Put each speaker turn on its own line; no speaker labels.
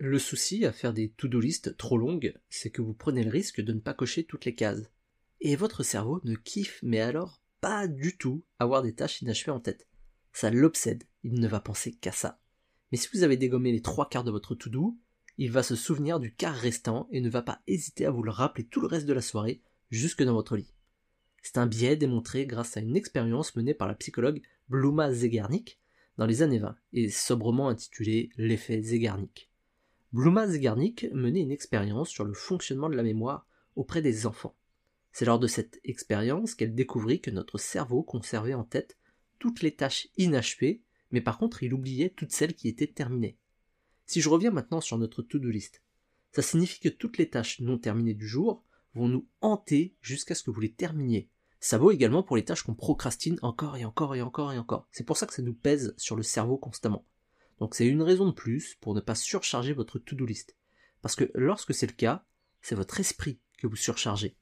Le souci à faire des to-do list trop longues, c'est que vous prenez le risque de ne pas cocher toutes les cases. Et votre cerveau ne kiffe mais alors pas du tout avoir des tâches inachevées en tête. Ça l'obsède, il ne va penser qu'à ça. Mais si vous avez dégommé les trois quarts de votre to-do, il va se souvenir du quart restant et ne va pas hésiter à vous le rappeler tout le reste de la soirée, jusque dans votre lit. C'est un biais démontré grâce à une expérience menée par la psychologue Bluma Zegarnik dans les années 20 et sobrement intitulée l'effet Zegarnik. Bluma Zegarnik menait une expérience sur le fonctionnement de la mémoire auprès des enfants. C'est lors de cette expérience qu'elle découvrit que notre cerveau conservait en tête toutes les tâches inachevées, mais par contre il oubliait toutes celles qui étaient terminées. Si je reviens maintenant sur notre to-do list, ça signifie que toutes les tâches non terminées du jour vont nous hanter jusqu'à ce que vous les terminiez. Ça vaut également pour les tâches qu'on procrastine encore et encore et encore et encore. C'est pour ça que ça nous pèse sur le cerveau constamment. Donc c'est une raison de plus pour ne pas surcharger votre to-do list. Parce que lorsque c'est le cas, c'est votre esprit que vous surchargez.